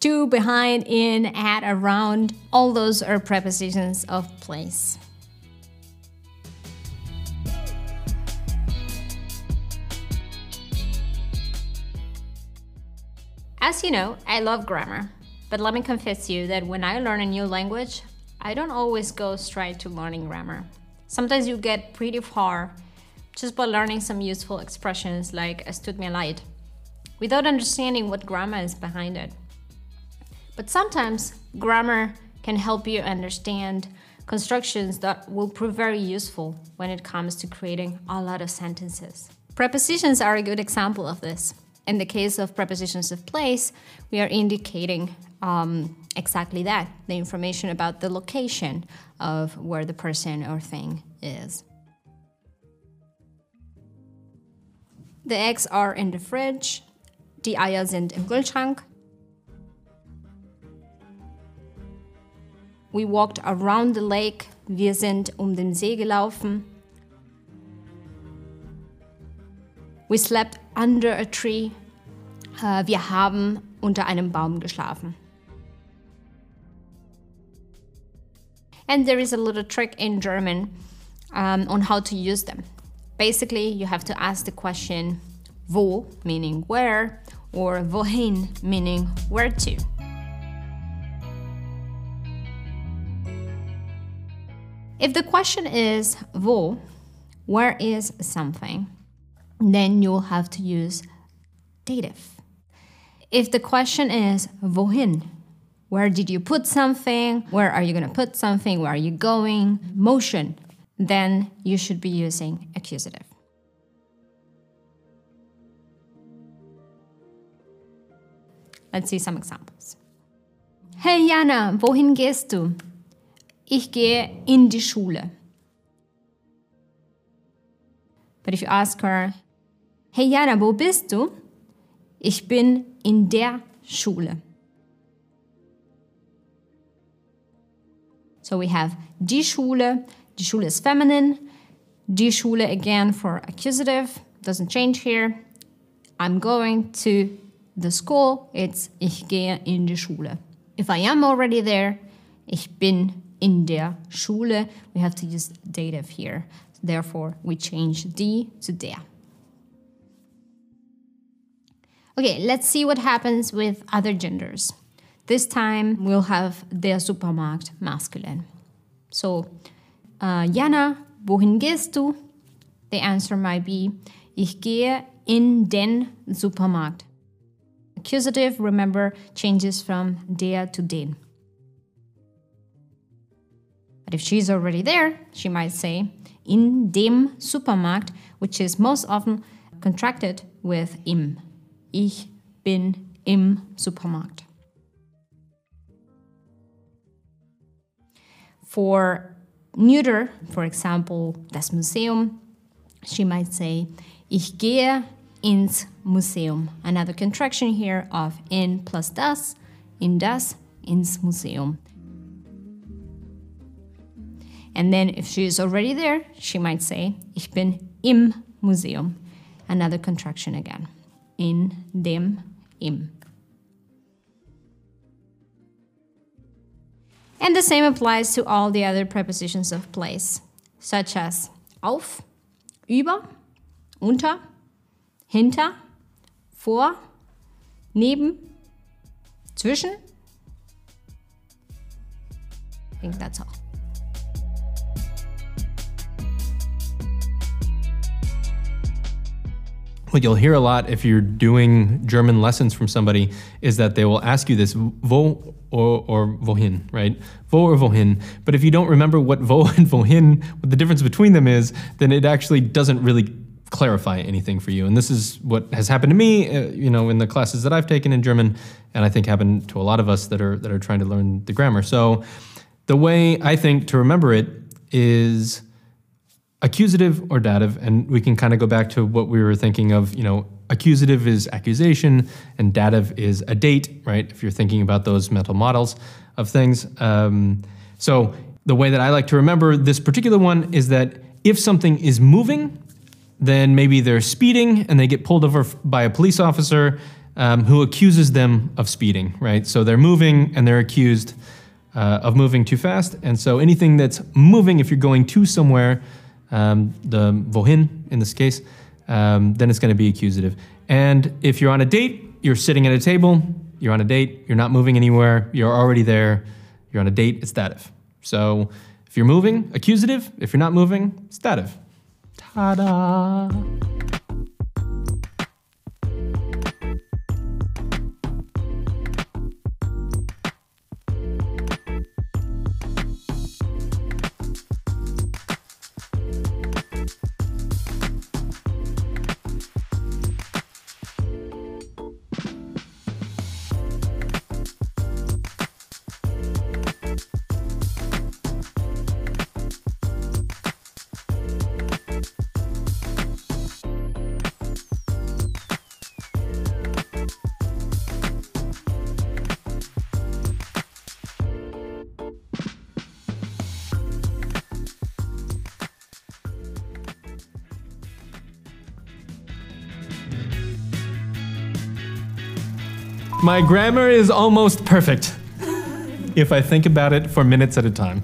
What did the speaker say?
To, behind, in, at, around, all those are prepositions of place. As you know, I love grammar, but let me confess you that when I learn a new language, I don't always go straight to learning grammar. Sometimes you get pretty far just by learning some useful expressions like es tut leid, without understanding what grammar is behind it. But sometimes grammar can help you understand constructions that will prove very useful when it comes to creating a lot of sentences. Prepositions are a good example of this. In the case of prepositions of place, we are indicating um, exactly that the information about the location of where the person or thing is. The eggs are in the fridge. Die Eier sind im Kühlschrank. We walked around the lake. Wir sind um den See gelaufen. We slept under a tree. Uh, wir haben unter einem Baum geschlafen. And there is a little trick in German um, on how to use them. Basically, you have to ask the question wo, meaning where, or wohin, meaning where to. If the question is wo, where is something, then you'll have to use dative. If the question is wohin, where did you put something? Where are you going to put something? Where are you going? Motion. Then you should be using accusative. Let's see some examples. Hey Jana, wohin gehst du? Ich gehe in die Schule. But if you ask her, Hey Jana, wo bist du? Ich bin in der Schule. So we have die Schule. Die Schule is feminine. Die Schule again for accusative. Doesn't change here. I'm going to the school. It's ich gehe in die Schule. If I am already there, ich bin in der Schule. We have to use dative here. Therefore, we change die to der. Okay, let's see what happens with other genders. This time we'll have der Supermarkt masculine. So, uh, Jana, wohin gehst du? The answer might be, ich gehe in den Supermarkt. Accusative, remember, changes from der to den. But if she's already there, she might say, in dem Supermarkt, which is most often contracted with im. Ich bin im Supermarkt. For neuter, for example, das Museum, she might say, ich gehe ins Museum. Another contraction here of in plus das, in das, ins Museum. And then if she is already there, she might say, ich bin im Museum. Another contraction again. In dem, im. And the same applies to all the other prepositions of place, such as auf, über, unter, hinter, vor, neben, zwischen. I think that's all. What you'll hear a lot if you're doing German lessons from somebody is that they will ask you this wo or, or wohin, right? Wo or wohin. But if you don't remember what wo and wohin, what the difference between them is, then it actually doesn't really clarify anything for you. And this is what has happened to me, uh, you know, in the classes that I've taken in German, and I think happened to a lot of us that are that are trying to learn the grammar. So the way I think to remember it is accusative or dative, and we can kind of go back to what we were thinking of, you know, accusative is accusation and dative is a date, right? If you're thinking about those mental models of things. Um, so the way that I like to remember this particular one is that if something is moving, then maybe they're speeding and they get pulled over by a police officer. um, who accuses them of speeding, right? So they're moving and they're accused uh, of moving too fast. And so anything that's moving, if you're going to somewhere, um, the wohin in this case, um, then it's going to be accusative. And if you're on a date, you're sitting at a table, you're on a date, you're not moving anywhere, you're already there, you're on a date, it's dative. So if you're moving, accusative. If you're not moving, it's dative. Ta My grammar is almost perfect if I think about it for minutes at a time.